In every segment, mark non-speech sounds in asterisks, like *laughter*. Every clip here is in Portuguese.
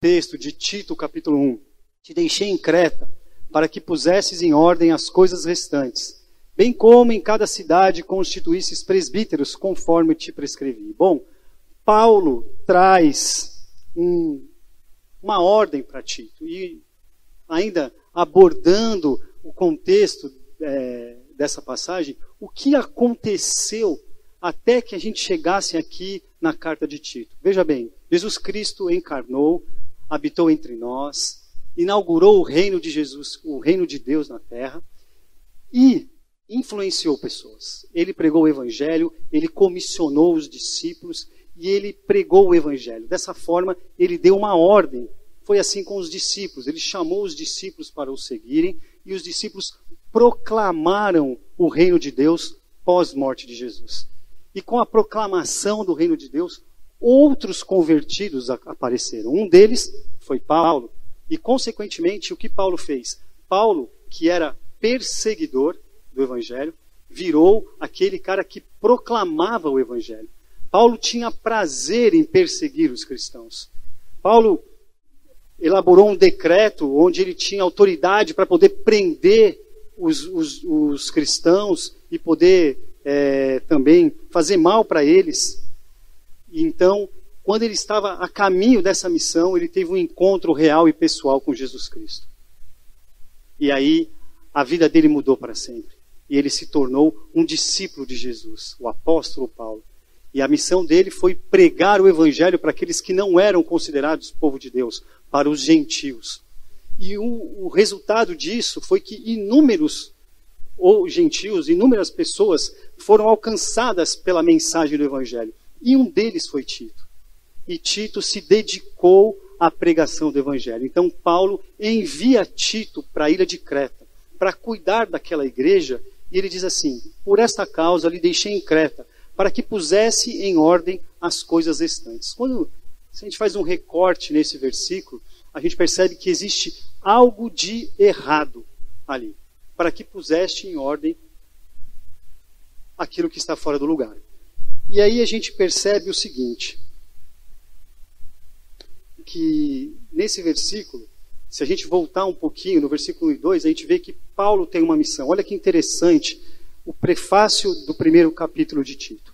texto de Tito, capítulo 1. Te deixei em Creta para que pusesses em ordem as coisas restantes, bem como em cada cidade constituísses presbíteros, conforme te prescrevi. Bom, Paulo traz um, uma ordem para Tito, e ainda abordando o contexto é, dessa passagem, o que aconteceu até que a gente chegasse aqui na carta de Tito. Veja bem, Jesus Cristo encarnou, habitou entre nós, inaugurou o reino de Jesus, o reino de Deus na terra e influenciou pessoas. Ele pregou o evangelho, ele comissionou os discípulos e ele pregou o evangelho. Dessa forma, ele deu uma ordem. Foi assim com os discípulos. Ele chamou os discípulos para o seguirem e os discípulos proclamaram o reino de Deus pós-morte de Jesus. E com a proclamação do reino de Deus, outros convertidos apareceram. Um deles foi Paulo. E, consequentemente, o que Paulo fez? Paulo, que era perseguidor do evangelho, virou aquele cara que proclamava o evangelho. Paulo tinha prazer em perseguir os cristãos. Paulo elaborou um decreto onde ele tinha autoridade para poder prender os, os, os cristãos e poder é, também fazer mal para eles. Então, quando ele estava a caminho dessa missão, ele teve um encontro real e pessoal com Jesus Cristo. E aí, a vida dele mudou para sempre. E ele se tornou um discípulo de Jesus, o apóstolo Paulo. E a missão dele foi pregar o evangelho para aqueles que não eram considerados povo de Deus, para os gentios. E o, o resultado disso foi que inúmeros ou gentios, inúmeras pessoas foram alcançadas pela mensagem do Evangelho. E um deles foi Tito. E Tito se dedicou à pregação do Evangelho. Então, Paulo envia Tito para a ilha de Creta para cuidar daquela igreja. E ele diz assim: Por esta causa lhe deixei em Creta, para que pusesse em ordem as coisas restantes. Quando se a gente faz um recorte nesse versículo, a gente percebe que existe algo de errado ali para que puseste em ordem aquilo que está fora do lugar. E aí a gente percebe o seguinte: que nesse versículo, se a gente voltar um pouquinho no versículo 1 e 2, a gente vê que Paulo tem uma missão. Olha que interessante o prefácio do primeiro capítulo de Tito.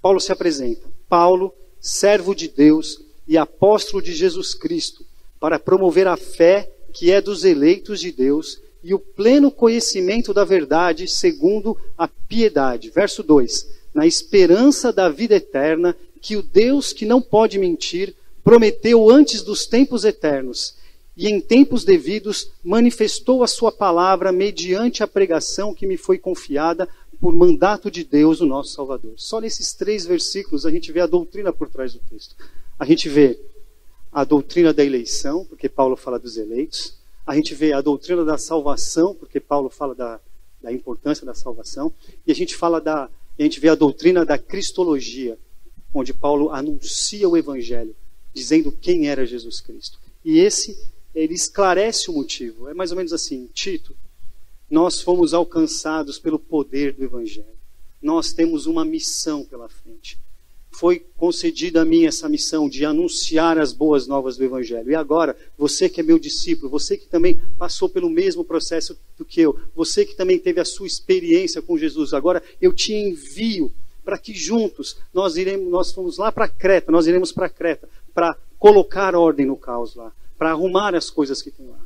Paulo se apresenta: Paulo, servo de Deus e apóstolo de Jesus Cristo, para promover a fé que é dos eleitos de Deus e o pleno conhecimento da verdade segundo a piedade. Verso 2: Na esperança da vida eterna, que o Deus que não pode mentir prometeu antes dos tempos eternos e em tempos devidos manifestou a sua palavra mediante a pregação que me foi confiada por mandato de Deus, o nosso Salvador. Só nesses três versículos a gente vê a doutrina por trás do texto. A gente vê a doutrina da eleição, porque Paulo fala dos eleitos a gente vê a doutrina da salvação, porque Paulo fala da, da importância da salvação, e a gente fala da, a gente vê a doutrina da cristologia, onde Paulo anuncia o evangelho, dizendo quem era Jesus Cristo. E esse ele esclarece o motivo. É mais ou menos assim, Tito, nós fomos alcançados pelo poder do evangelho. Nós temos uma missão pela frente foi concedida a mim essa missão de anunciar as boas novas do Evangelho. E agora, você que é meu discípulo, você que também passou pelo mesmo processo do que eu, você que também teve a sua experiência com Jesus, agora eu te envio para que juntos nós iremos, nós fomos lá para Creta, nós iremos para Creta para colocar ordem no caos lá, para arrumar as coisas que tem lá.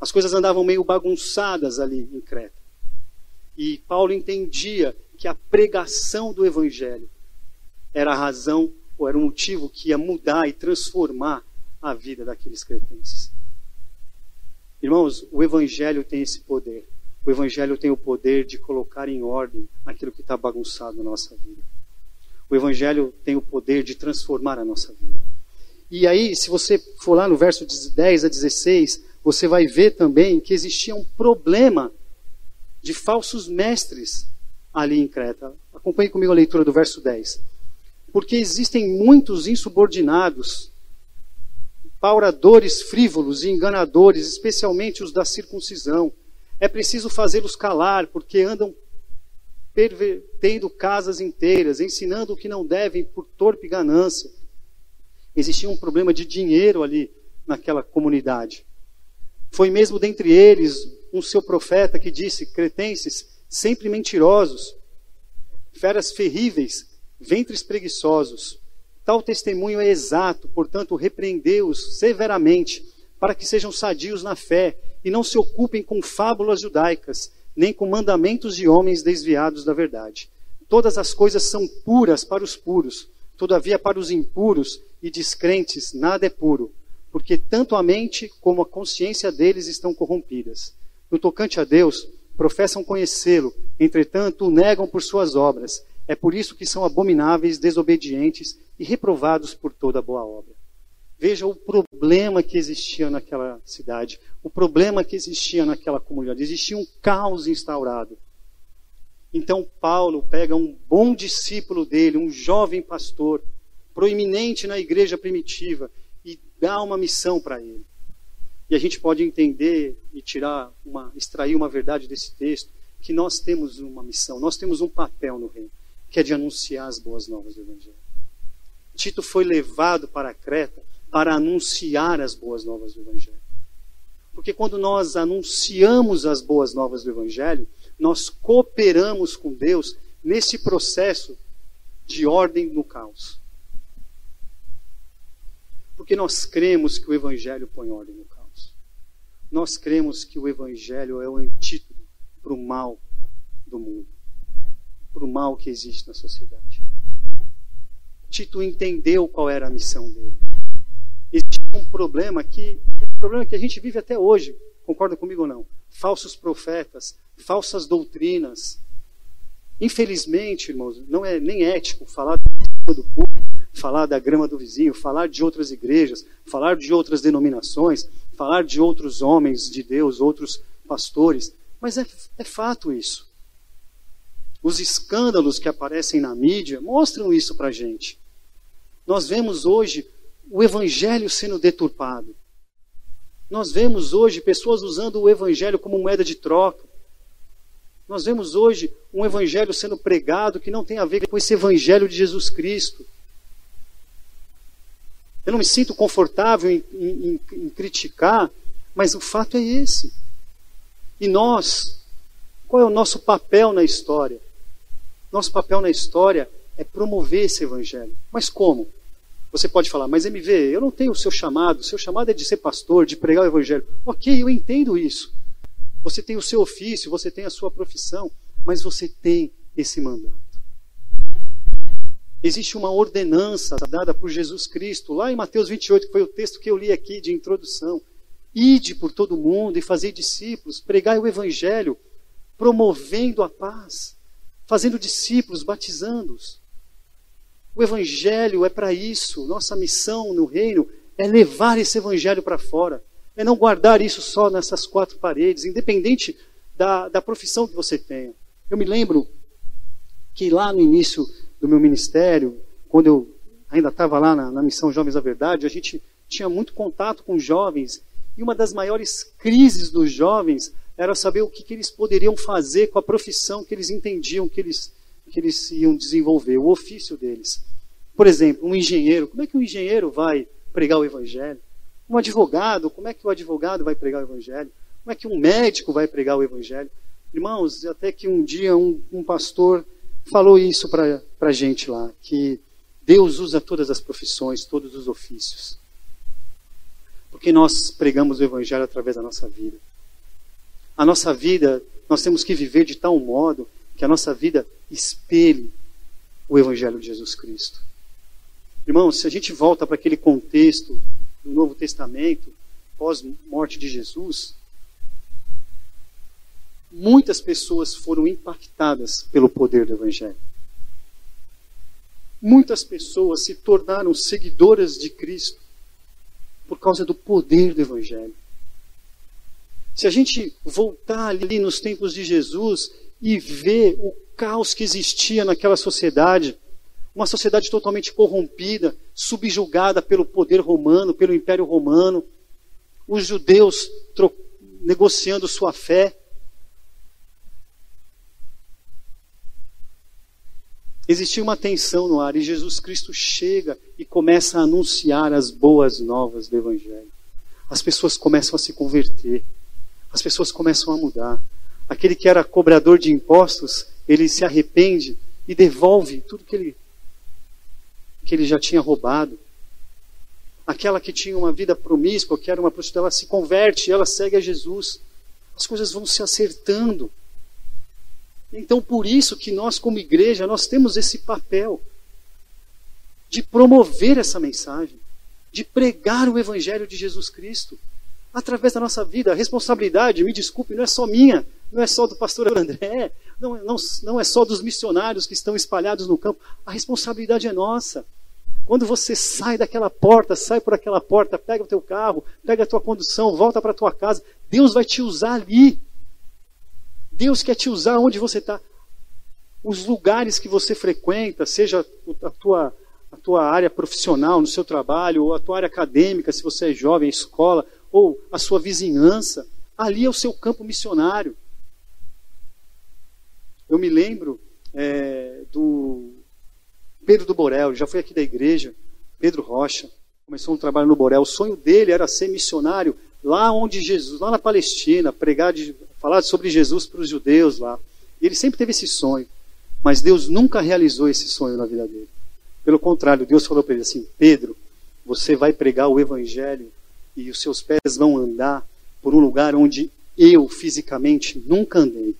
As coisas andavam meio bagunçadas ali em Creta. E Paulo entendia que a pregação do Evangelho era a razão ou era o motivo que ia mudar e transformar a vida daqueles cretenses. Irmãos, o Evangelho tem esse poder. O Evangelho tem o poder de colocar em ordem aquilo que está bagunçado na nossa vida. O Evangelho tem o poder de transformar a nossa vida. E aí, se você for lá no verso 10 a 16, você vai ver também que existia um problema de falsos mestres ali em Creta. Acompanhe comigo a leitura do verso 10 porque existem muitos insubordinados, pauradores frívolos e enganadores, especialmente os da circuncisão. É preciso fazê-los calar, porque andam pervertendo casas inteiras, ensinando o que não devem por torpe ganância. Existia um problema de dinheiro ali naquela comunidade. Foi mesmo dentre eles um seu profeta que disse: Cretenses, sempre mentirosos, feras ferríveis, ventres preguiçosos. Tal testemunho é exato, portanto, repreendeu-os severamente, para que sejam sadios na fé e não se ocupem com fábulas judaicas, nem com mandamentos de homens desviados da verdade. Todas as coisas são puras para os puros, todavia para os impuros e descrentes nada é puro, porque tanto a mente como a consciência deles estão corrompidas. No tocante a Deus, professam conhecê-lo, entretanto o negam por suas obras. É por isso que são abomináveis, desobedientes e reprovados por toda boa obra. Veja o problema que existia naquela cidade, o problema que existia naquela comunidade. Existia um caos instaurado. Então Paulo pega um bom discípulo dele, um jovem pastor, proeminente na igreja primitiva, e dá uma missão para ele. E a gente pode entender e tirar uma, extrair uma verdade desse texto, que nós temos uma missão, nós temos um papel no reino, que é de anunciar as boas novas do Evangelho. Tito foi levado para Creta para anunciar as boas novas do Evangelho. Porque quando nós anunciamos as boas novas do Evangelho, nós cooperamos com Deus nesse processo de ordem no caos. Porque nós cremos que o Evangelho põe ordem no caos. Nós cremos que o Evangelho é o antídoto para o mal do mundo, para o mal que existe na sociedade. Tito entendeu qual era a missão dele existe um problema que é um problema que a gente vive até hoje. Concorda comigo ou não? Falsos profetas, falsas doutrinas. Infelizmente, irmãos, não é nem ético falar do público, falar da grama do vizinho, falar de outras igrejas, falar de outras denominações, falar de outros homens de Deus, outros pastores. Mas é, é fato isso. Os escândalos que aparecem na mídia mostram isso para a gente. Nós vemos hoje o evangelho sendo deturpado. Nós vemos hoje pessoas usando o evangelho como moeda de troca. Nós vemos hoje um evangelho sendo pregado que não tem a ver com esse evangelho de Jesus Cristo. Eu não me sinto confortável em, em, em criticar, mas o fato é esse. E nós, qual é o nosso papel na história? Nosso papel na história é promover esse evangelho. Mas como? Você pode falar, mas MV, eu não tenho o seu chamado, o seu chamado é de ser pastor, de pregar o evangelho. Ok, eu entendo isso. Você tem o seu ofício, você tem a sua profissão, mas você tem esse mandato. Existe uma ordenança dada por Jesus Cristo, lá em Mateus 28, que foi o texto que eu li aqui de introdução. Ide por todo mundo e fazer discípulos, pregai o evangelho, promovendo a paz, fazendo discípulos, batizando-os. O Evangelho é para isso. Nossa missão no reino é levar esse Evangelho para fora. É não guardar isso só nessas quatro paredes, independente da, da profissão que você tenha. Eu me lembro que lá no início do meu ministério, quando eu ainda estava lá na, na Missão Jovens da Verdade, a gente tinha muito contato com jovens. E uma das maiores crises dos jovens era saber o que, que eles poderiam fazer com a profissão que eles entendiam que eles que eles iam desenvolver, o ofício deles. Por exemplo, um engenheiro, como é que um engenheiro vai pregar o evangelho? Um advogado, como é que o advogado vai pregar o evangelho? Como é que um médico vai pregar o evangelho? Irmãos, até que um dia um, um pastor falou isso para a gente lá, que Deus usa todas as profissões, todos os ofícios. Porque nós pregamos o evangelho através da nossa vida. A nossa vida, nós temos que viver de tal modo que a nossa vida espelhe o Evangelho de Jesus Cristo. Irmãos, se a gente volta para aquele contexto do Novo Testamento, pós-morte de Jesus, muitas pessoas foram impactadas pelo poder do Evangelho. Muitas pessoas se tornaram seguidoras de Cristo por causa do poder do Evangelho. Se a gente voltar ali nos tempos de Jesus e ver o caos que existia naquela sociedade. Uma sociedade totalmente corrompida, subjugada pelo poder romano, pelo Império Romano. Os judeus negociando sua fé. Existia uma tensão no ar e Jesus Cristo chega e começa a anunciar as boas novas do Evangelho. as pessoas começam a se converter, as pessoas começam a mudar. Aquele que era cobrador de impostos, ele se arrepende e devolve tudo que ele, que ele já tinha roubado. Aquela que tinha uma vida promíscua, que era uma prostituta, ela se converte, ela segue a Jesus. As coisas vão se acertando. Então, por isso que nós, como igreja, nós temos esse papel de promover essa mensagem, de pregar o Evangelho de Jesus Cristo através da nossa vida. A responsabilidade, me desculpe, não é só minha, não é só do pastor André, não, não, não é só dos missionários que estão espalhados no campo. A responsabilidade é nossa. Quando você sai daquela porta, sai por aquela porta, pega o teu carro, pega a tua condução, volta para a tua casa, Deus vai te usar ali. Deus quer te usar onde você está. Os lugares que você frequenta, seja a tua, a tua área profissional, no seu trabalho, ou a tua área acadêmica, se você é jovem, escola, ou a sua vizinhança, ali é o seu campo missionário. Eu me lembro é, do Pedro do Borel, já foi aqui da igreja, Pedro Rocha, começou um trabalho no Borel. O sonho dele era ser missionário lá onde Jesus, lá na Palestina, pregar de, falar sobre Jesus para os judeus lá. E ele sempre teve esse sonho, mas Deus nunca realizou esse sonho na vida dele. Pelo contrário, Deus falou para ele assim: Pedro, você vai pregar o evangelho e os seus pés vão andar por um lugar onde eu fisicamente nunca andei.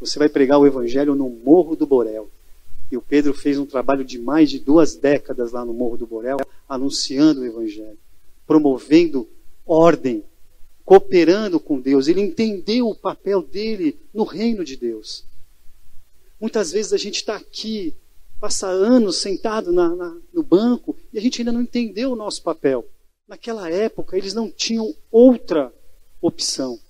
Você vai pregar o evangelho no Morro do Borel. E o Pedro fez um trabalho de mais de duas décadas lá no Morro do Borel, anunciando o evangelho, promovendo ordem, cooperando com Deus, ele entendeu o papel dele no reino de Deus. Muitas vezes a gente está aqui, passa anos sentado na, na, no banco e a gente ainda não entendeu o nosso papel. Naquela época eles não tinham outra opção.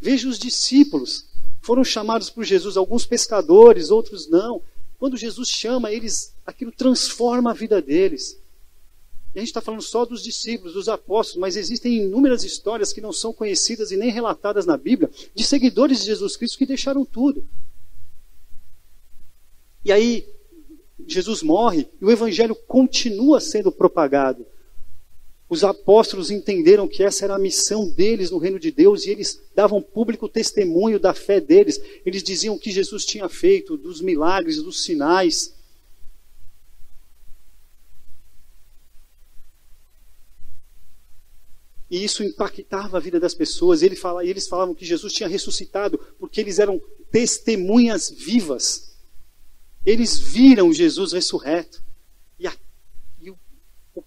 Veja os discípulos, foram chamados por Jesus, alguns pescadores, outros não. Quando Jesus chama eles, aquilo transforma a vida deles. E a gente está falando só dos discípulos, dos apóstolos, mas existem inúmeras histórias que não são conhecidas e nem relatadas na Bíblia de seguidores de Jesus Cristo que deixaram tudo. E aí, Jesus morre e o evangelho continua sendo propagado. Os apóstolos entenderam que essa era a missão deles no reino de Deus e eles davam público testemunho da fé deles. Eles diziam o que Jesus tinha feito, dos milagres, dos sinais. E isso impactava a vida das pessoas. Fala, eles falavam que Jesus tinha ressuscitado porque eles eram testemunhas vivas. Eles viram Jesus ressurreto.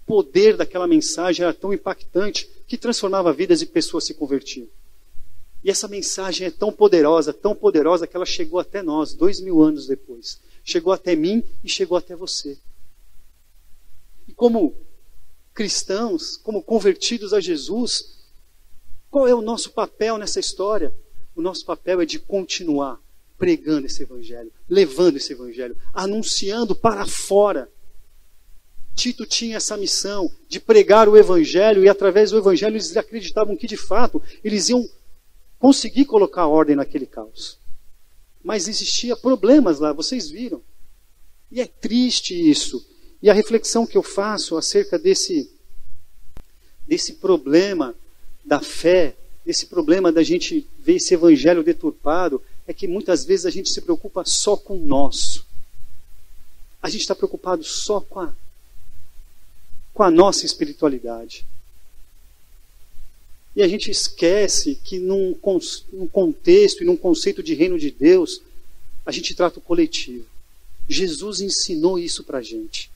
Poder daquela mensagem era tão impactante que transformava vidas e pessoas se convertiam. E essa mensagem é tão poderosa, tão poderosa, que ela chegou até nós, dois mil anos depois. Chegou até mim e chegou até você. E como cristãos, como convertidos a Jesus, qual é o nosso papel nessa história? O nosso papel é de continuar pregando esse evangelho, levando esse evangelho, anunciando para fora. Tito tinha essa missão de pregar o evangelho e através do evangelho eles acreditavam que de fato eles iam conseguir colocar ordem naquele caos. Mas existia problemas lá, vocês viram. E é triste isso. E a reflexão que eu faço acerca desse, desse problema da fé, desse problema da gente ver esse evangelho deturpado, é que muitas vezes a gente se preocupa só com o nosso. A gente está preocupado só com a, com a nossa espiritualidade. E a gente esquece que num, num contexto e num conceito de reino de Deus, a gente trata o coletivo. Jesus ensinou isso para a gente.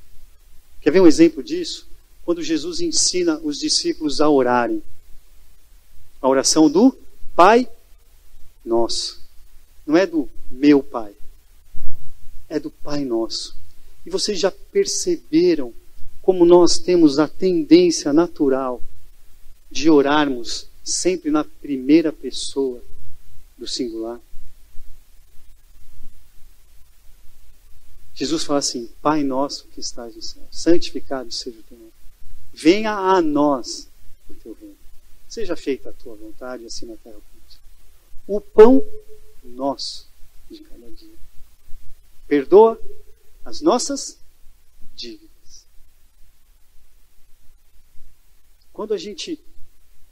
Quer ver um exemplo disso? Quando Jesus ensina os discípulos a orarem. A oração do Pai Nosso. Não é do meu Pai. É do Pai Nosso. E vocês já perceberam como nós temos a tendência natural de orarmos sempre na primeira pessoa do singular? Jesus fala assim: Pai nosso que estás no céu, santificado seja o teu nome. Venha a nós o teu reino. Seja feita a tua vontade, assim na terra como O pão nosso de cada dia. Perdoa as nossas dívidas. Quando a gente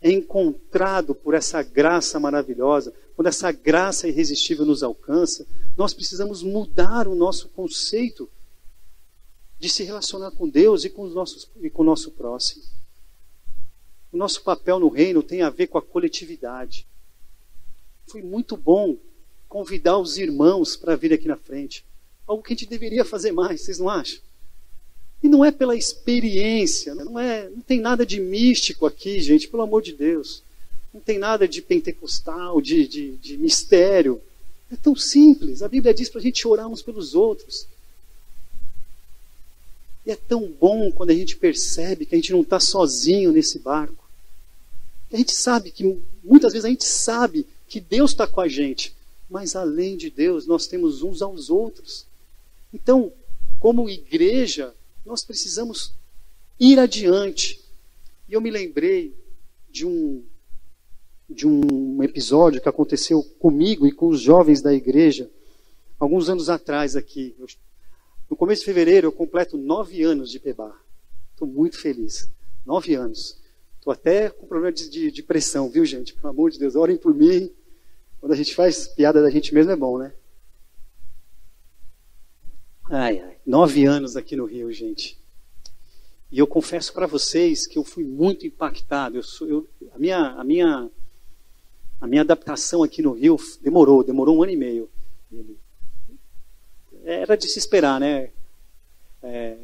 é encontrado por essa graça maravilhosa, quando essa graça irresistível nos alcança, nós precisamos mudar o nosso conceito de se relacionar com Deus e com, os nossos, e com o nosso próximo. O nosso papel no reino tem a ver com a coletividade. Foi muito bom convidar os irmãos para vir aqui na frente. Algo que a gente deveria fazer mais, vocês não acham? E não é pela experiência, não, é, não tem nada de místico aqui, gente, pelo amor de Deus. Não tem nada de pentecostal, de, de, de mistério. É tão simples. A Bíblia diz para a gente orar uns pelos outros. E é tão bom quando a gente percebe que a gente não está sozinho nesse barco. A gente sabe que, muitas vezes a gente sabe que Deus está com a gente, mas além de Deus, nós temos uns aos outros. Então, como igreja, nós precisamos ir adiante. E eu me lembrei de um, de um episódio que aconteceu comigo e com os jovens da igreja, alguns anos atrás aqui. No começo de fevereiro eu completo nove anos de PEBAR. Estou muito feliz. Nove anos. Estou até com problema de, de, de, pressão, viu, gente? Pelo amor de Deus, orem por mim. Quando a gente faz piada da gente mesmo é bom, né? Ai, ai. Nove anos aqui no Rio, gente. E eu confesso para vocês que eu fui muito impactado. Eu sou, eu, a, minha, a, minha, a minha adaptação aqui no Rio demorou, demorou um ano e meio. Era de se esperar, né? É,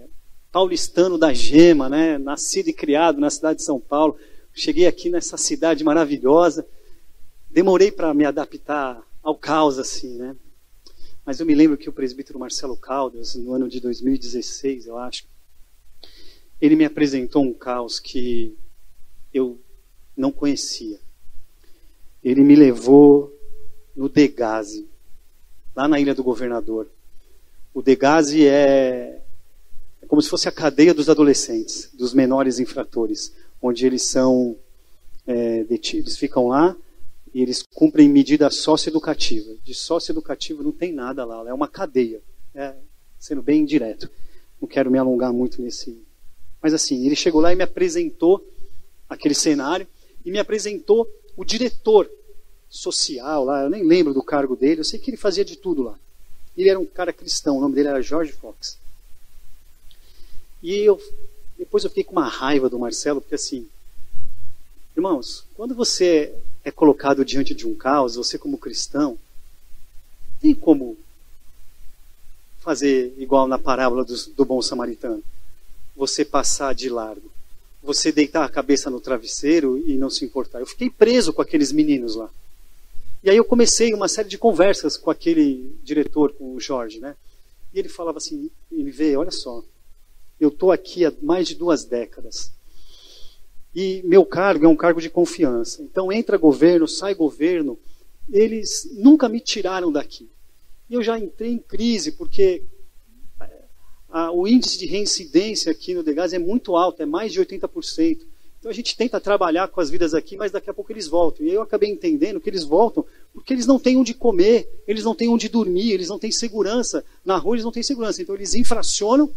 paulistano da gema, né? Nascido e criado na cidade de São Paulo. Cheguei aqui nessa cidade maravilhosa. Demorei para me adaptar ao caos, assim, né? Mas eu me lembro que o presbítero Marcelo Caldas, no ano de 2016, eu acho, ele me apresentou um caos que eu não conhecia. Ele me levou no Degase, lá na Ilha do Governador. O Degase é, é como se fosse a cadeia dos adolescentes, dos menores infratores, onde eles são é, eles ficam lá e eles cumprem medida socioeducativa. De socioeducativo não tem nada lá, é uma cadeia, é, sendo bem direto. Não quero me alongar muito nesse. Mas assim, ele chegou lá e me apresentou aquele cenário e me apresentou o diretor social lá, eu nem lembro do cargo dele, eu sei que ele fazia de tudo lá. Ele era um cara cristão, o nome dele era George Fox. E eu depois eu fiquei com uma raiva do Marcelo, porque assim, irmãos, quando você é colocado diante de um caos, você como cristão, tem como fazer igual na parábola do, do bom samaritano. Você passar de largo. Você deitar a cabeça no travesseiro e não se importar. Eu fiquei preso com aqueles meninos lá. E aí eu comecei uma série de conversas com aquele diretor, com o Jorge, né? E ele falava assim, ele vê, olha só, eu estou aqui há mais de duas décadas. E meu cargo é um cargo de confiança. Então entra governo, sai governo, eles nunca me tiraram daqui. E eu já entrei em crise porque é, a, o índice de reincidência aqui no Degas é muito alto, é mais de 80%. Então a gente tenta trabalhar com as vidas aqui, mas daqui a pouco eles voltam. E eu acabei entendendo que eles voltam porque eles não têm onde comer, eles não têm onde dormir, eles não têm segurança. Na rua eles não têm segurança. Então eles infracionam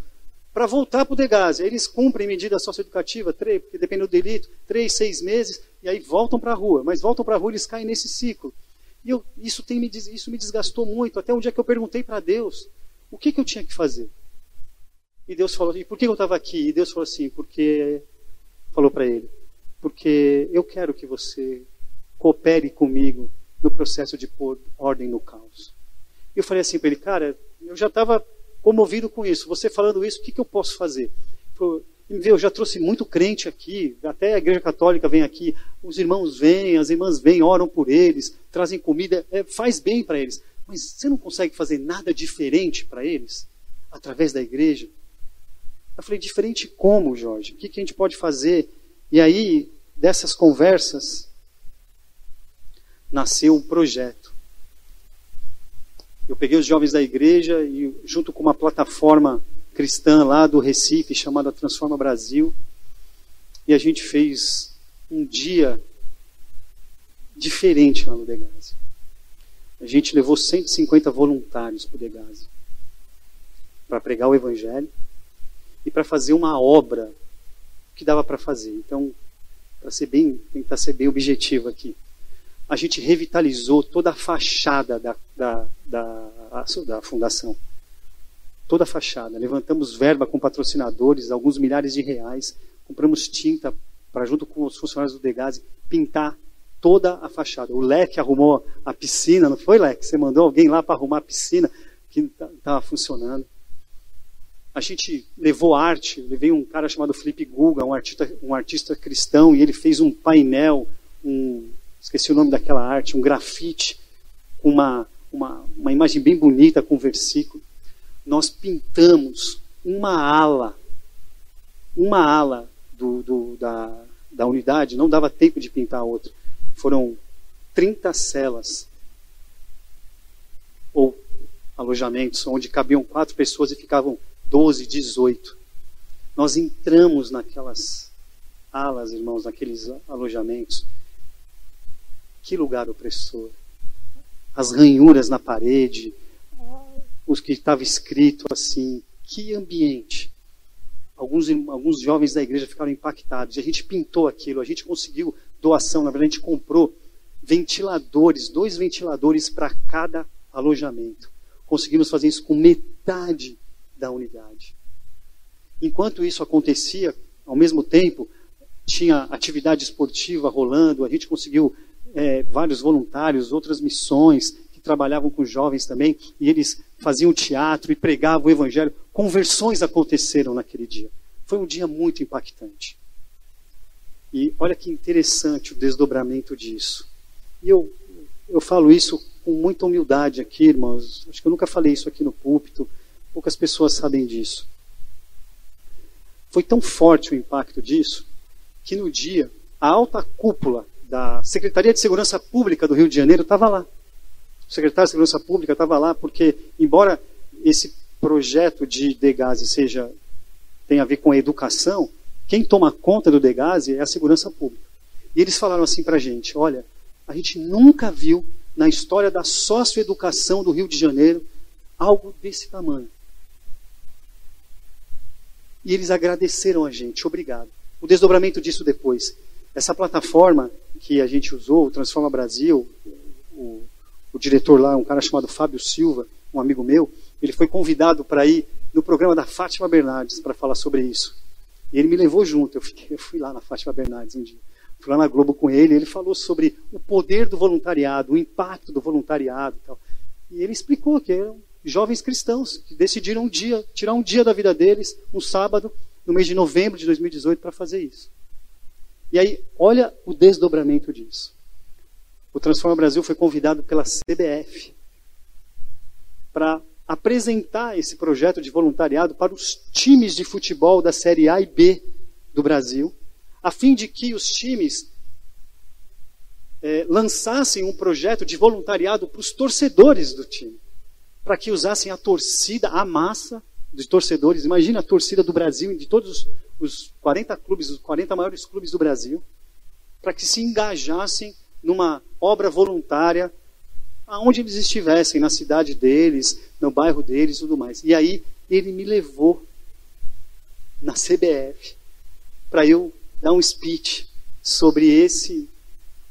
para voltar para o Degase. Eles cumprem medida socioeducativa, três, porque depende do delito, três, seis meses, e aí voltam para a rua. Mas voltam para a rua, eles caem nesse ciclo. E eu, isso, tem, isso me desgastou muito, até um dia que eu perguntei para Deus o que, que eu tinha que fazer. E Deus falou, e por que eu estava aqui? E Deus falou assim, porque, falou para ele, porque eu quero que você coopere comigo no processo de pôr ordem no caos. E eu falei assim para ele, cara, eu já estava comovido com isso. Você falando isso, o que, que eu posso fazer? Eu já trouxe muito crente aqui, até a igreja católica vem aqui, os irmãos vêm, as irmãs vêm, oram por eles, trazem comida, é, faz bem para eles. Mas você não consegue fazer nada diferente para eles? Através da igreja? Eu falei, diferente como, Jorge? O que, que a gente pode fazer? E aí, dessas conversas, nasceu um projeto eu peguei os jovens da igreja e, junto com uma plataforma cristã lá do Recife, chamada Transforma Brasil, e a gente fez um dia diferente lá no Degase. A gente levou 150 voluntários para o Degase para pregar o Evangelho e para fazer uma obra que dava para fazer. Então, para ser bem, tentar ser bem objetivo aqui. A gente revitalizou toda a fachada da, da, da, da fundação. Toda a fachada. Levantamos verba com patrocinadores, alguns milhares de reais. Compramos tinta para, junto com os funcionários do Degase, pintar toda a fachada. O Leque arrumou a piscina, não foi, Leque? Você mandou alguém lá para arrumar a piscina que estava funcionando. A gente levou arte, levei um cara chamado Felipe Guga, um artista, um artista cristão, e ele fez um painel, um, esqueci o nome daquela arte, um grafite, uma, uma, uma imagem bem bonita com um versículo. Nós pintamos uma ala, uma ala do, do, da, da unidade, não dava tempo de pintar a outra. Foram 30 celas, ou alojamentos, onde cabiam quatro pessoas e ficavam 12, 18. Nós entramos naquelas alas, irmãos, naqueles alojamentos. Que lugar opressor. As ranhuras na parede, os que estava escrito assim, que ambiente. Alguns, alguns jovens da igreja ficaram impactados. E a gente pintou aquilo, a gente conseguiu doação, na verdade, a gente comprou ventiladores, dois ventiladores para cada alojamento. Conseguimos fazer isso com metade da unidade. Enquanto isso acontecia, ao mesmo tempo, tinha atividade esportiva rolando, a gente conseguiu é, vários voluntários, outras missões que trabalhavam com jovens também, e eles faziam teatro e pregavam o evangelho. Conversões aconteceram naquele dia. Foi um dia muito impactante. E olha que interessante o desdobramento disso. E eu, eu falo isso com muita humildade aqui, irmãos. Acho que eu nunca falei isso aqui no púlpito. Poucas pessoas sabem disso. Foi tão forte o impacto disso que no dia a alta cúpula da Secretaria de Segurança Pública do Rio de Janeiro estava lá. O secretário de Segurança Pública estava lá porque, embora esse projeto de Degase seja tem a ver com a educação, quem toma conta do Degase é a segurança pública. E eles falaram assim para a gente: olha, a gente nunca viu na história da socioeducação do Rio de Janeiro algo desse tamanho. E eles agradeceram a gente, obrigado. O desdobramento disso depois. Essa plataforma que a gente usou, o Transforma Brasil, o, o diretor lá, um cara chamado Fábio Silva, um amigo meu, ele foi convidado para ir no programa da Fátima Bernardes para falar sobre isso. E ele me levou junto. Eu, fiquei, eu fui lá na Fátima Bernardes um dia. Fui lá na Globo com ele. Ele falou sobre o poder do voluntariado, o impacto do voluntariado. E, tal. e ele explicou que eram jovens cristãos que decidiram um dia, tirar um dia da vida deles, um sábado, no mês de novembro de 2018, para fazer isso. E aí, olha o desdobramento disso. O Transforma Brasil foi convidado pela CBF para apresentar esse projeto de voluntariado para os times de futebol da Série A e B do Brasil, a fim de que os times é, lançassem um projeto de voluntariado para os torcedores do time para que usassem a torcida, a massa de torcedores. Imagina a torcida do Brasil, de todos os 40 clubes, os 40 maiores clubes do Brasil, para que se engajassem numa obra voluntária aonde eles estivessem, na cidade deles, no bairro deles e tudo mais. E aí ele me levou na CBF para eu dar um speech sobre esse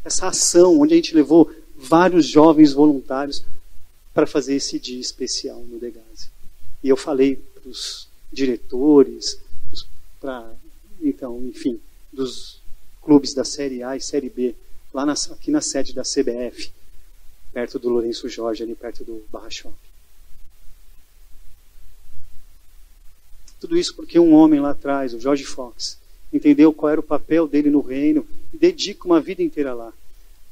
essa ação onde a gente levou vários jovens voluntários para fazer esse dia especial no Degase. E eu falei para os diretores, para, então, enfim, dos clubes da Série A e Série B, lá na, aqui na sede da CBF, perto do Lourenço Jorge, ali perto do Barra Shopping. Tudo isso porque um homem lá atrás, o George Fox, entendeu qual era o papel dele no reino e dedica uma vida inteira lá.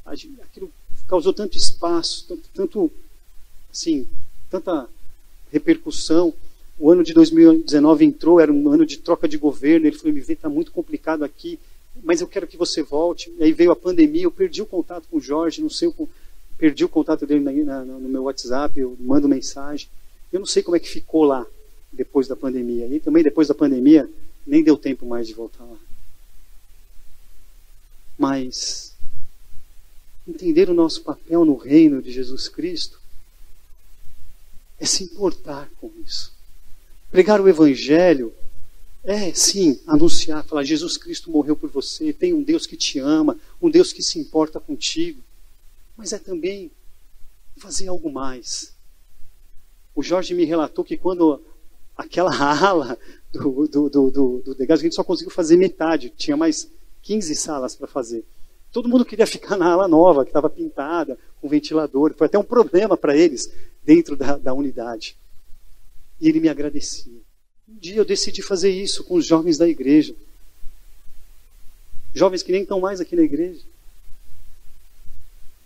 Aquilo causou tanto espaço, tanto, tanto assim, tanta repercussão. O ano de 2019 entrou, era um ano de troca de governo. Ele falou: me vê, está muito complicado aqui, mas eu quero que você volte. E aí veio a pandemia, eu perdi o contato com o Jorge, não sei, perdi o contato dele na, na, no meu WhatsApp, eu mando mensagem. Eu não sei como é que ficou lá depois da pandemia. E também depois da pandemia, nem deu tempo mais de voltar lá. Mas entender o nosso papel no reino de Jesus Cristo é se importar com isso. Pregar o Evangelho É, sim, anunciar, falar: Jesus Cristo morreu por você, tem um Deus que te ama, um Deus que se importa contigo. Mas é também fazer algo mais. O Jorge me relatou que quando aquela *laughs* ala do, do, do, do, do a gente só conseguiu fazer metade, tinha mais 15 salas para fazer. Todo mundo queria ficar na ala nova, que estava pintada, com ventilador. Foi até um problema para eles dentro da, da unidade. E ele me agradecia. Um dia eu decidi fazer isso com os jovens da igreja. Jovens que nem estão mais aqui na igreja.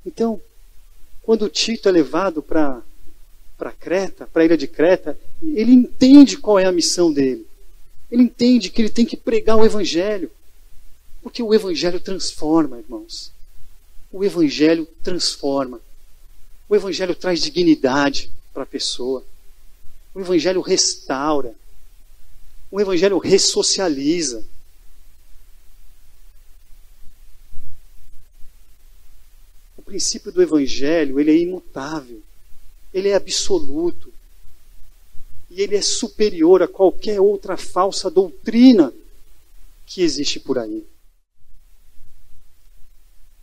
Então, quando o Tito é levado para para Creta, para a ilha de Creta, ele entende qual é a missão dele. Ele entende que ele tem que pregar o evangelho. Porque o evangelho transforma, irmãos. O evangelho transforma. O evangelho traz dignidade para a pessoa. O evangelho restaura. O evangelho ressocializa. O princípio do evangelho, ele é imutável. Ele é absoluto. E ele é superior a qualquer outra falsa doutrina que existe por aí.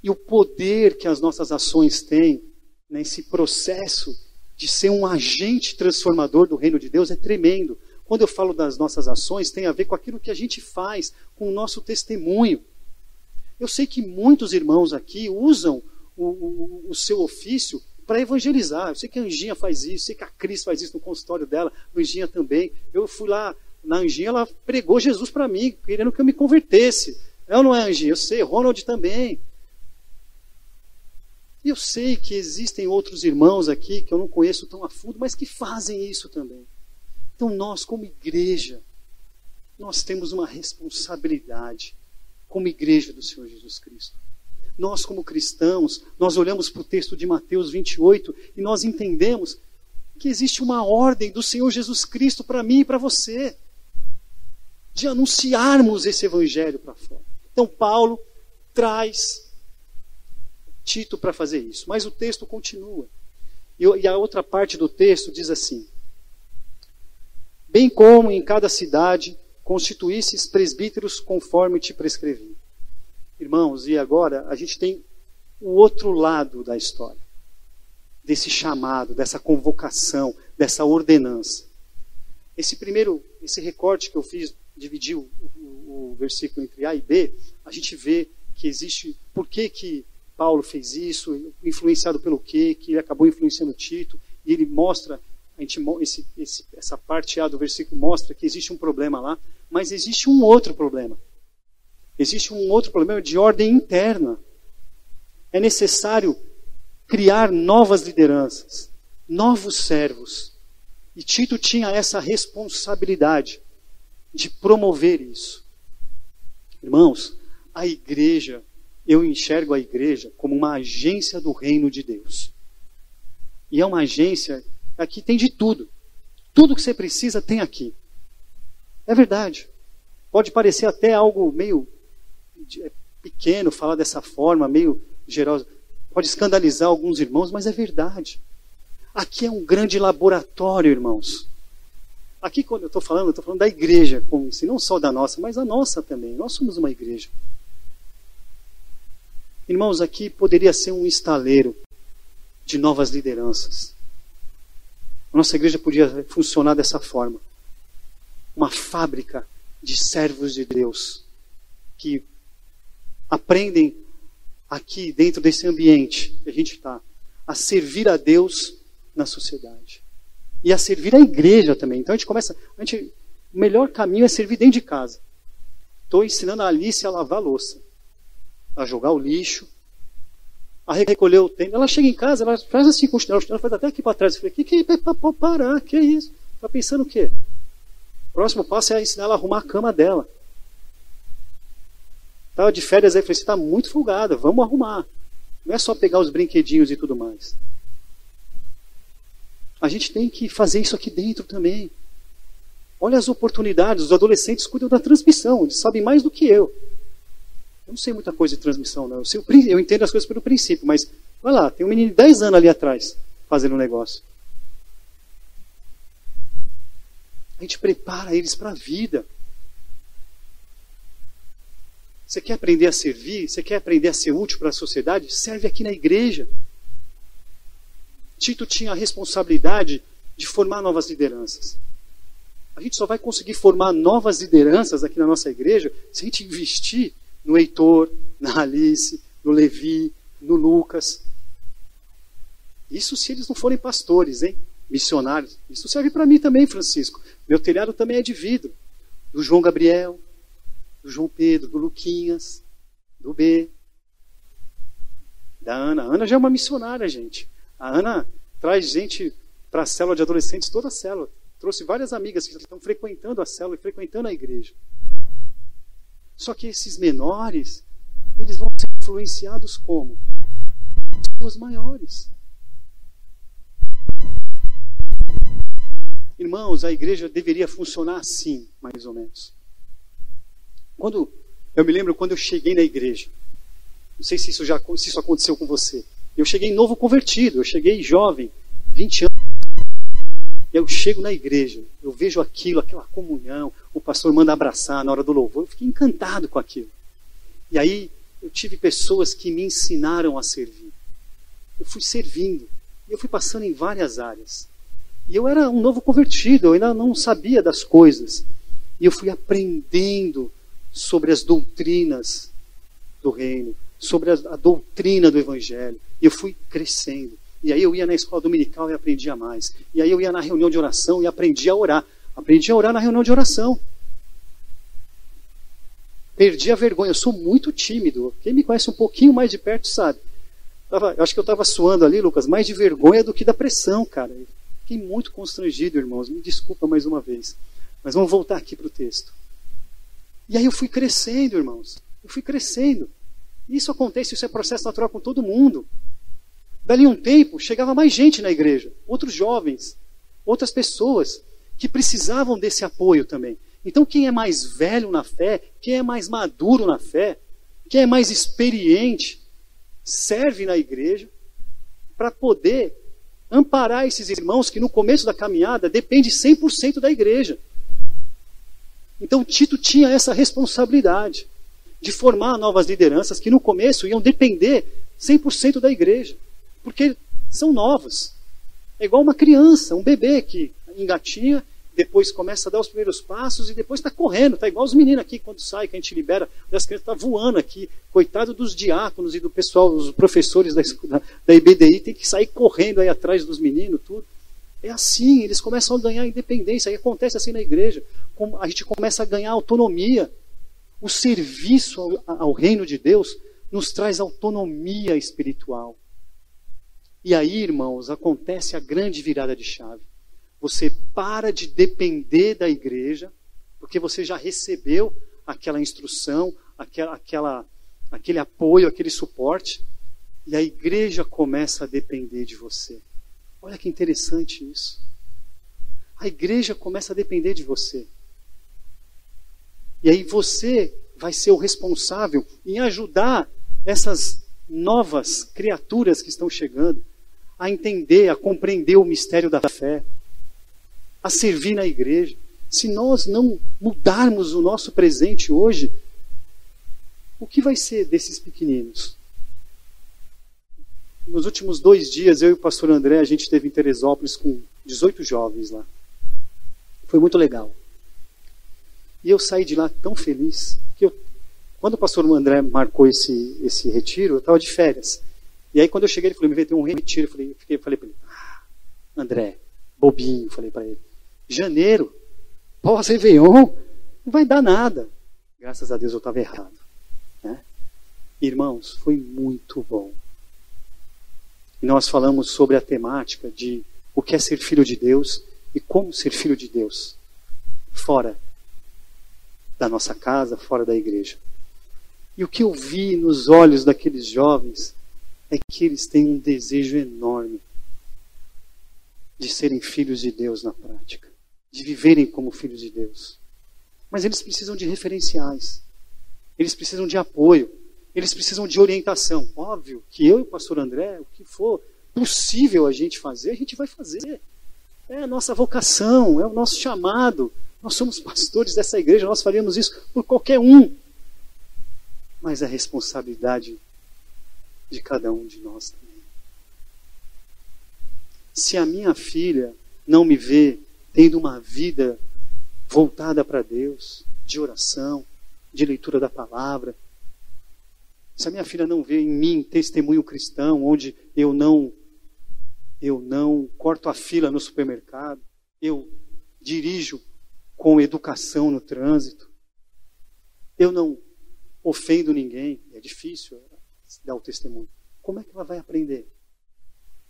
E o poder que as nossas ações têm nesse processo de ser um agente transformador do reino de Deus é tremendo. Quando eu falo das nossas ações, tem a ver com aquilo que a gente faz, com o nosso testemunho. Eu sei que muitos irmãos aqui usam o, o, o seu ofício para evangelizar. Eu sei que a Anjinha faz isso, sei que a Cris faz isso no consultório dela, a Anjinha também. Eu fui lá na Anjinha, ela pregou Jesus para mim, querendo que eu me convertesse. Eu não é Anjinha, eu sei, Ronald também. E eu sei que existem outros irmãos aqui que eu não conheço tão a fundo, mas que fazem isso também. Então nós, como igreja, nós temos uma responsabilidade como igreja do Senhor Jesus Cristo. Nós, como cristãos, nós olhamos para o texto de Mateus 28 e nós entendemos que existe uma ordem do Senhor Jesus Cristo para mim e para você, de anunciarmos esse evangelho para fora. Então, Paulo traz Tito para fazer isso, mas o texto continua. E a outra parte do texto diz assim: Bem como em cada cidade constituísses presbíteros conforme te prescrevi. Irmãos, e agora a gente tem o outro lado da história, desse chamado, dessa convocação, dessa ordenança. Esse primeiro, esse recorte que eu fiz, dividiu o, o, o, versículo entre A e B, a gente vê que existe, por que, que Paulo fez isso, influenciado pelo quê, que ele acabou influenciando Tito, e ele mostra, a gente, esse, esse, essa parte A do versículo mostra que existe um problema lá, mas existe um outro problema. Existe um outro problema de ordem interna. É necessário criar novas lideranças, novos servos. E Tito tinha essa responsabilidade de promover isso. Irmãos, a igreja, eu enxergo a igreja como uma agência do reino de Deus. E é uma agência, aqui tem de tudo. Tudo que você precisa tem aqui. É verdade. Pode parecer até algo meio é pequeno falar dessa forma, meio gerosa. Pode escandalizar alguns irmãos, mas é verdade. Aqui é um grande laboratório, irmãos. Aqui, quando eu estou falando, eu estou falando da igreja, como se não só da nossa, mas a nossa também. Nós somos uma igreja. Irmãos, aqui poderia ser um estaleiro de novas lideranças. A nossa igreja podia funcionar dessa forma. Uma fábrica de servos de Deus que aprendem aqui, dentro desse ambiente que a gente está, a servir a Deus na sociedade. E a servir a igreja também. Então a gente começa. A gente, o melhor caminho é servir dentro de casa. Estou ensinando a Alice a lavar a louça, a jogar o lixo, a recolher o tempo. Ela chega em casa, ela faz assim com o chinelo, ela faz até aqui para trás. Eu falei, que, que é para parar? Que é isso? Está pensando o quê? O próximo passo é ensinar ela a arrumar a cama dela. Estava de férias aí, falei, você está muito folgada, vamos arrumar. Não é só pegar os brinquedinhos e tudo mais. A gente tem que fazer isso aqui dentro também. Olha as oportunidades, os adolescentes cuidam da transmissão, eles sabem mais do que eu. Eu não sei muita coisa de transmissão, não. Eu, sei, eu entendo as coisas pelo princípio, mas vai lá, tem um menino de 10 anos ali atrás fazendo um negócio. A gente prepara eles para a vida. Você quer aprender a servir? Você quer aprender a ser útil para a sociedade? Serve aqui na igreja. Tito tinha a responsabilidade de formar novas lideranças. A gente só vai conseguir formar novas lideranças aqui na nossa igreja se a gente investir no Heitor, na Alice, no Levi, no Lucas. Isso se eles não forem pastores, hein? Missionários. Isso serve para mim também, Francisco. Meu telhado também é de vidro. Do João Gabriel, do João Pedro, do Luquinhas, do B, da Ana. A Ana já é uma missionária, gente. A Ana traz gente para a célula de adolescentes, toda a célula. Trouxe várias amigas que estão frequentando a célula e frequentando a igreja. Só que esses menores, eles vão ser influenciados como? Os maiores. Irmãos, a igreja deveria funcionar assim, mais ou menos. Quando eu me lembro quando eu cheguei na igreja. Não sei se isso já se isso aconteceu com você. Eu cheguei novo convertido, eu cheguei jovem, 20 anos. Eu chego na igreja, eu vejo aquilo, aquela comunhão, o pastor manda abraçar na hora do louvor, eu fiquei encantado com aquilo. E aí eu tive pessoas que me ensinaram a servir. Eu fui servindo, e eu fui passando em várias áreas. E eu era um novo convertido, eu ainda não sabia das coisas. E eu fui aprendendo sobre as doutrinas do reino, sobre a, a doutrina do evangelho. E eu fui crescendo. E aí eu ia na escola dominical e aprendia mais. E aí eu ia na reunião de oração e aprendia a orar. Aprendi a orar na reunião de oração. Perdi a vergonha. Eu sou muito tímido. Quem me conhece um pouquinho mais de perto sabe. Tava, eu acho que eu estava suando ali, Lucas, mais de vergonha do que da pressão, cara. Fiquei muito constrangido, irmãos. Me desculpa mais uma vez. Mas vamos voltar aqui para o texto. E aí eu fui crescendo, irmãos. Eu fui crescendo. Isso acontece, isso é processo natural com todo mundo. Dali um tempo, chegava mais gente na igreja, outros jovens, outras pessoas que precisavam desse apoio também. Então, quem é mais velho na fé, quem é mais maduro na fé, quem é mais experiente, serve na igreja para poder amparar esses irmãos que no começo da caminhada depende 100% da igreja. Então Tito tinha essa responsabilidade de formar novas lideranças que no começo iam depender 100% da igreja, porque são novos. É igual uma criança, um bebê que engatinha, depois começa a dar os primeiros passos e depois está correndo, está igual os meninos aqui quando sai, que a gente libera, as crianças estão tá voando aqui. Coitado dos diáconos e do pessoal, os professores da, da IBDI, tem que sair correndo aí atrás dos meninos, tudo. É assim, eles começam a ganhar independência. E acontece assim na igreja. A gente começa a ganhar autonomia. O serviço ao, ao reino de Deus nos traz autonomia espiritual. E aí, irmãos, acontece a grande virada de chave. Você para de depender da igreja, porque você já recebeu aquela instrução, aquela, aquela, aquele apoio, aquele suporte, e a igreja começa a depender de você. Olha que interessante isso. A igreja começa a depender de você. E aí você vai ser o responsável em ajudar essas novas criaturas que estão chegando a entender, a compreender o mistério da fé, a servir na igreja. Se nós não mudarmos o nosso presente hoje, o que vai ser desses pequeninos? Nos últimos dois dias, eu e o pastor André, a gente esteve em Teresópolis com 18 jovens lá. Foi muito legal. E eu saí de lá tão feliz que eu, quando o pastor André marcou esse, esse retiro, eu estava de férias. E aí quando eu cheguei, ele falou, me veio ter um retiro. Eu falei, fiquei, falei para ele, ah, André, bobinho, falei para ele. Janeiro, pós-Réveillon, não vai dar nada. Graças a Deus eu estava errado. Né? Irmãos, foi muito bom. E nós falamos sobre a temática de o que é ser filho de Deus e como ser filho de Deus fora da nossa casa, fora da igreja. E o que eu vi nos olhos daqueles jovens é que eles têm um desejo enorme de serem filhos de Deus na prática, de viverem como filhos de Deus. Mas eles precisam de referenciais, eles precisam de apoio, eles precisam de orientação. Óbvio que eu e o pastor André, o que for possível a gente fazer, a gente vai fazer. É a nossa vocação, é o nosso chamado. Nós somos pastores dessa igreja, nós faríamos isso por qualquer um. mas é responsabilidade de cada um de nós também. Se a minha filha não me vê tendo uma vida voltada para Deus, de oração, de leitura da palavra, se a minha filha não vê em mim testemunho cristão, onde eu não eu não corto a fila no supermercado, eu dirijo com educação no trânsito, eu não ofendo ninguém, é difícil dar o testemunho. Como é que ela vai aprender?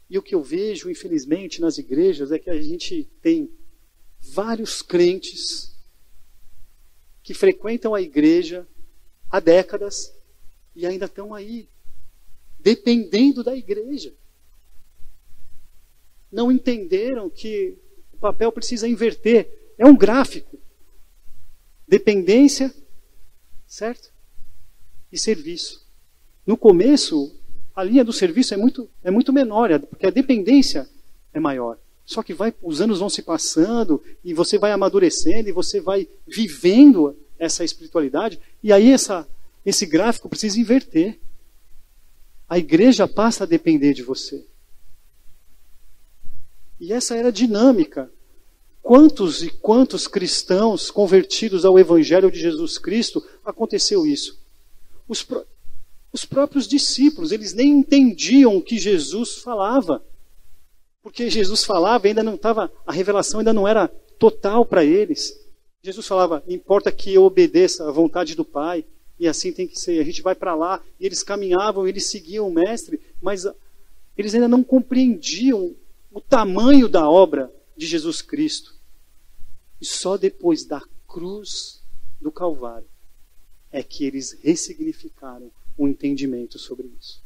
E o que eu vejo, infelizmente, nas igrejas é que a gente tem vários crentes que frequentam a igreja há décadas e ainda estão aí, dependendo da igreja. Não entenderam que o papel precisa inverter. É um gráfico. Dependência, certo? E serviço. No começo, a linha do serviço é muito, é muito menor, porque a dependência é maior. Só que vai, os anos vão se passando e você vai amadurecendo e você vai vivendo essa espiritualidade e aí essa, esse gráfico precisa inverter. A igreja passa a depender de você. E essa era a dinâmica. Quantos e quantos cristãos convertidos ao Evangelho de Jesus Cristo aconteceu isso? Os, os próprios discípulos, eles nem entendiam o que Jesus falava. Porque Jesus falava, ainda não estava, a revelação ainda não era total para eles. Jesus falava: importa que eu obedeça à vontade do Pai, e assim tem que ser. A gente vai para lá, e eles caminhavam, eles seguiam o Mestre, mas eles ainda não compreendiam o tamanho da obra de Jesus Cristo. E só depois da cruz do Calvário é que eles ressignificaram o entendimento sobre isso.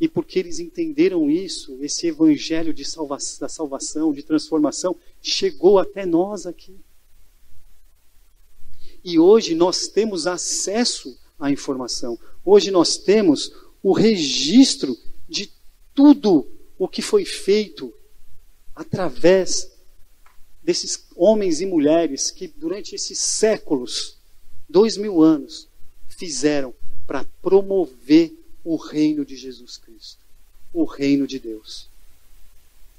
E porque eles entenderam isso, esse evangelho de salva da salvação, de transformação, chegou até nós aqui. E hoje nós temos acesso à informação. Hoje nós temos o registro de tudo o que foi feito através desses homens e mulheres que durante esses séculos, dois mil anos, fizeram para promover o reino de Jesus Cristo, o reino de Deus.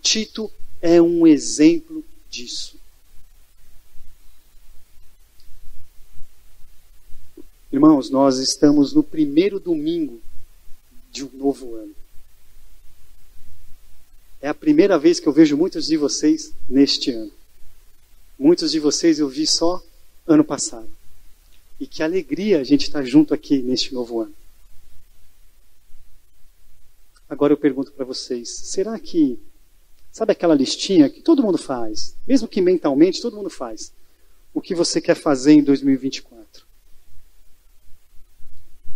Tito é um exemplo disso. Irmãos, nós estamos no primeiro domingo de um novo ano. É a primeira vez que eu vejo muitos de vocês neste ano. Muitos de vocês eu vi só ano passado. E que alegria a gente estar junto aqui neste novo ano. Agora eu pergunto para vocês: será que, sabe aquela listinha que todo mundo faz, mesmo que mentalmente todo mundo faz, o que você quer fazer em 2024?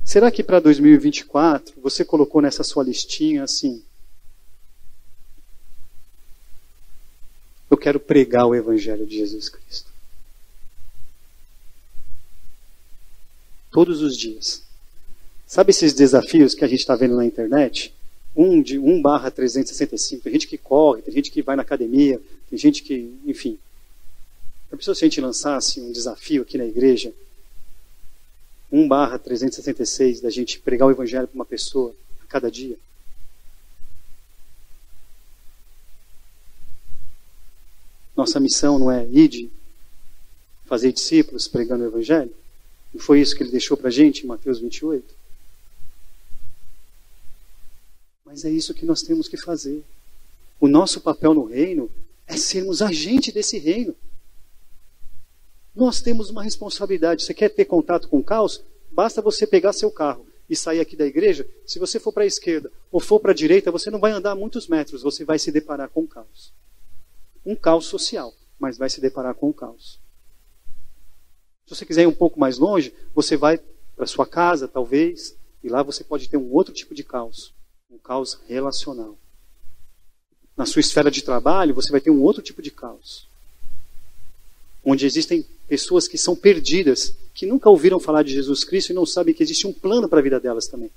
Será que para 2024 você colocou nessa sua listinha assim? Eu quero pregar o Evangelho de Jesus Cristo. Todos os dias. Sabe esses desafios que a gente está vendo na internet? Um de 1 barra 365. Tem gente que corre, tem gente que vai na academia, tem gente que, enfim. A pessoa se a gente lançasse um desafio aqui na igreja, 1 barra 366, da gente pregar o evangelho para uma pessoa a cada dia. Nossa missão não é ir de fazer discípulos pregando o evangelho? Não foi isso que ele deixou para a gente em Mateus 28? Mas é isso que nós temos que fazer. O nosso papel no reino é sermos agente desse reino. Nós temos uma responsabilidade. Você quer ter contato com o caos? Basta você pegar seu carro e sair aqui da igreja. Se você for para a esquerda ou for para a direita, você não vai andar muitos metros, você vai se deparar com o caos. Um caos social, mas vai se deparar com o caos. Se você quiser ir um pouco mais longe, você vai para sua casa, talvez, e lá você pode ter um outro tipo de caos, um caos relacional. Na sua esfera de trabalho, você vai ter um outro tipo de caos, onde existem pessoas que são perdidas, que nunca ouviram falar de Jesus Cristo e não sabem que existe um plano para a vida delas também.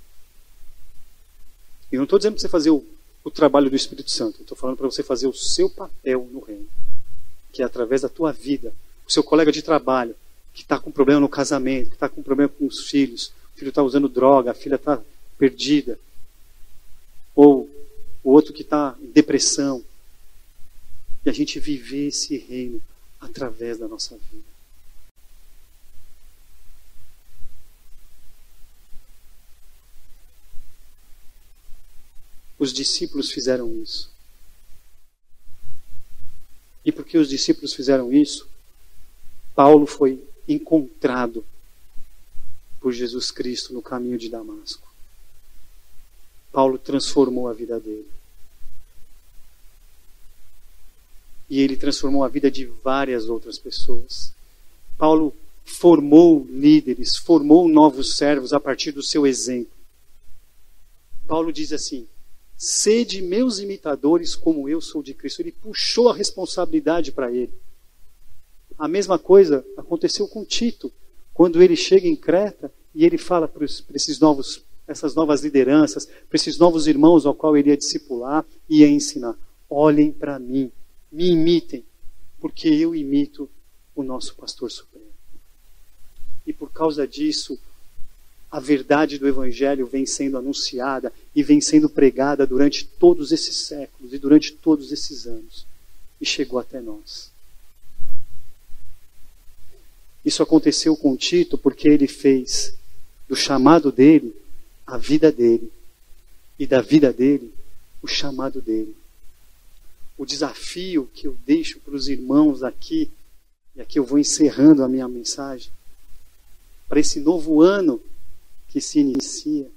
E não estou dizendo para você fazer o, o trabalho do Espírito Santo, estou falando para você fazer o seu papel no reino, que é através da tua vida, o seu colega de trabalho, que está com problema no casamento, que está com problema com os filhos, o filho está usando droga, a filha está perdida, ou o outro que está em depressão, e a gente viver esse reino através da nossa vida. Os discípulos fizeram isso. E porque os discípulos fizeram isso, Paulo foi encontrado por Jesus Cristo no caminho de Damasco. Paulo transformou a vida dele. E ele transformou a vida de várias outras pessoas. Paulo formou líderes, formou novos servos a partir do seu exemplo. Paulo diz assim: Sede meus imitadores, como eu sou de Cristo. Ele puxou a responsabilidade para ele. A mesma coisa aconteceu com Tito, quando ele chega em Creta e ele fala para esses novos, essas novas lideranças, para esses novos irmãos ao qual ele ia discipular e ia ensinar: olhem para mim, me imitem, porque eu imito o nosso pastor supremo. E por causa disso, a verdade do Evangelho vem sendo anunciada e vem sendo pregada durante todos esses séculos e durante todos esses anos. E chegou até nós. Isso aconteceu com Tito porque ele fez do chamado dele a vida dele e da vida dele o chamado dele. O desafio que eu deixo para os irmãos aqui, e aqui eu vou encerrando a minha mensagem, para esse novo ano que se inicia.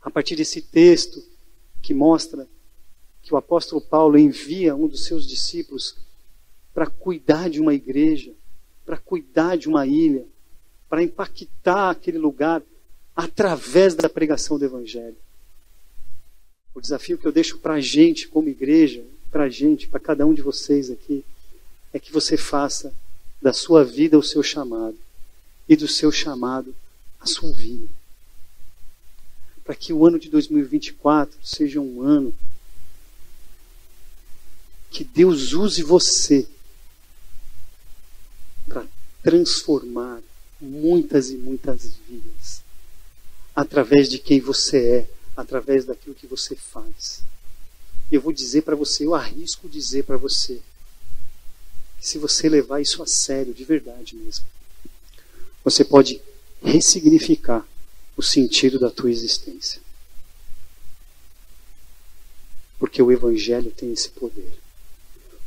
A partir desse texto que mostra que o apóstolo Paulo envia um dos seus discípulos para cuidar de uma igreja, para cuidar de uma ilha, para impactar aquele lugar através da pregação do Evangelho. O desafio que eu deixo para a gente, como igreja, para a gente, para cada um de vocês aqui, é que você faça da sua vida o seu chamado e do seu chamado a sua vida. Para que o ano de 2024 seja um ano que Deus use você transformar muitas e muitas vidas através de quem você é, através daquilo que você faz. Eu vou dizer para você, eu arrisco dizer para você, que se você levar isso a sério, de verdade mesmo, você pode ressignificar o sentido da tua existência. Porque o Evangelho tem esse poder.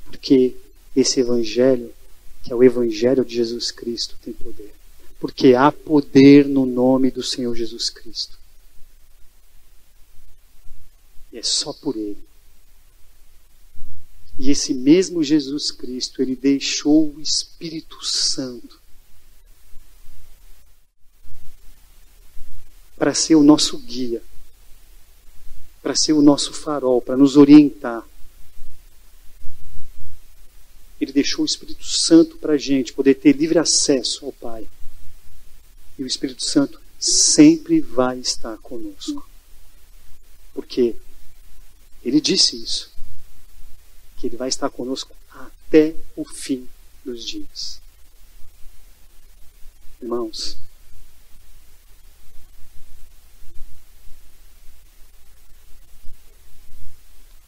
Porque esse Evangelho, que é o Evangelho de Jesus Cristo, tem poder. Porque há poder no nome do Senhor Jesus Cristo. E é só por Ele. E esse mesmo Jesus Cristo, Ele deixou o Espírito Santo para ser o nosso guia, para ser o nosso farol, para nos orientar. Ele deixou o Espírito Santo para a gente poder ter livre acesso ao Pai. E o Espírito Santo sempre vai estar conosco. Porque ele disse isso. Que ele vai estar conosco até o fim dos dias. Irmãos,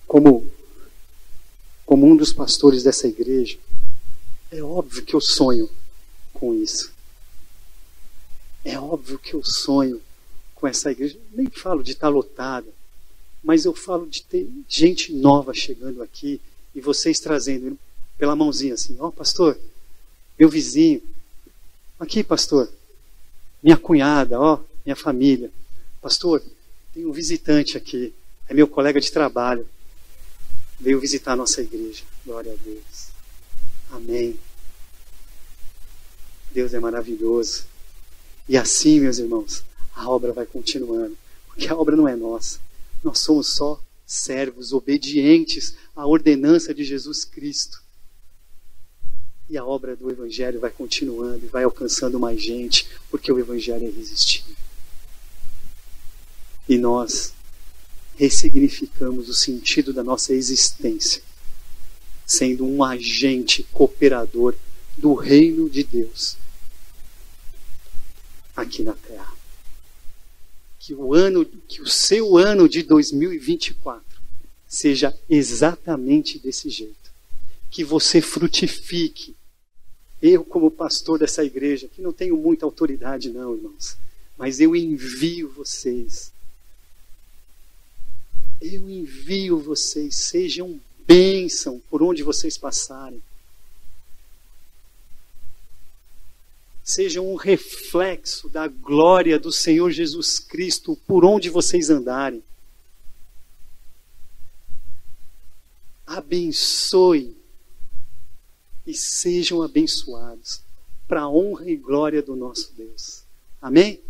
como, como um dos pastores dessa igreja, é óbvio que eu sonho com isso. É óbvio que eu sonho com essa igreja. Nem falo de estar lotada, mas eu falo de ter gente nova chegando aqui e vocês trazendo pela mãozinha assim: Ó, oh, pastor, meu vizinho, aqui, pastor, minha cunhada, ó, minha família. Pastor, tem um visitante aqui, é meu colega de trabalho veio visitar a nossa igreja. Glória a Deus. Amém. Deus é maravilhoso. E assim, meus irmãos, a obra vai continuando. Porque a obra não é nossa. Nós somos só servos obedientes à ordenança de Jesus Cristo. E a obra do Evangelho vai continuando e vai alcançando mais gente, porque o Evangelho é irresistível. E nós ressignificamos o sentido da nossa existência, sendo um agente cooperador do reino de Deus aqui na terra. Que o ano, que o seu ano de 2024 seja exatamente desse jeito. Que você frutifique. Eu, como pastor dessa igreja, que não tenho muita autoridade, não, irmãos, mas eu envio vocês. Eu envio vocês, sejam bênção por onde vocês passarem. Sejam um reflexo da glória do Senhor Jesus Cristo por onde vocês andarem. Abençoe e sejam abençoados para a honra e glória do nosso Deus. Amém?